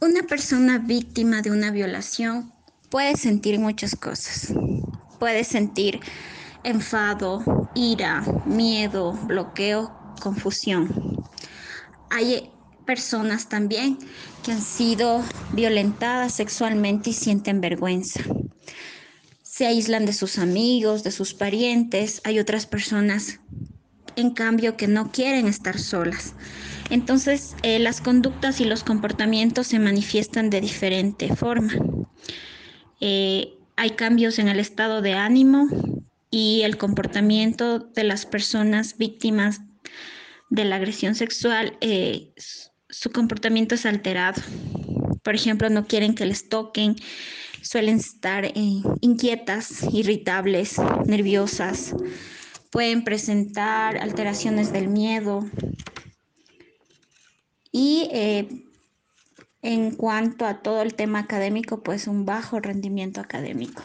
Una persona víctima de una violación puede sentir muchas cosas. Puede sentir enfado, ira, miedo, bloqueo, confusión. Hay personas también que han sido violentadas sexualmente y sienten vergüenza. Se aíslan de sus amigos, de sus parientes. Hay otras personas, en cambio, que no quieren estar solas. Entonces, eh, las conductas y los comportamientos se manifiestan de diferente forma. Eh, hay cambios en el estado de ánimo y el comportamiento de las personas víctimas de la agresión sexual, eh, su comportamiento es alterado. Por ejemplo, no quieren que les toquen, suelen estar inquietas, irritables, nerviosas, pueden presentar alteraciones del miedo, y eh, en cuanto a todo el tema académico, pues un bajo rendimiento académico.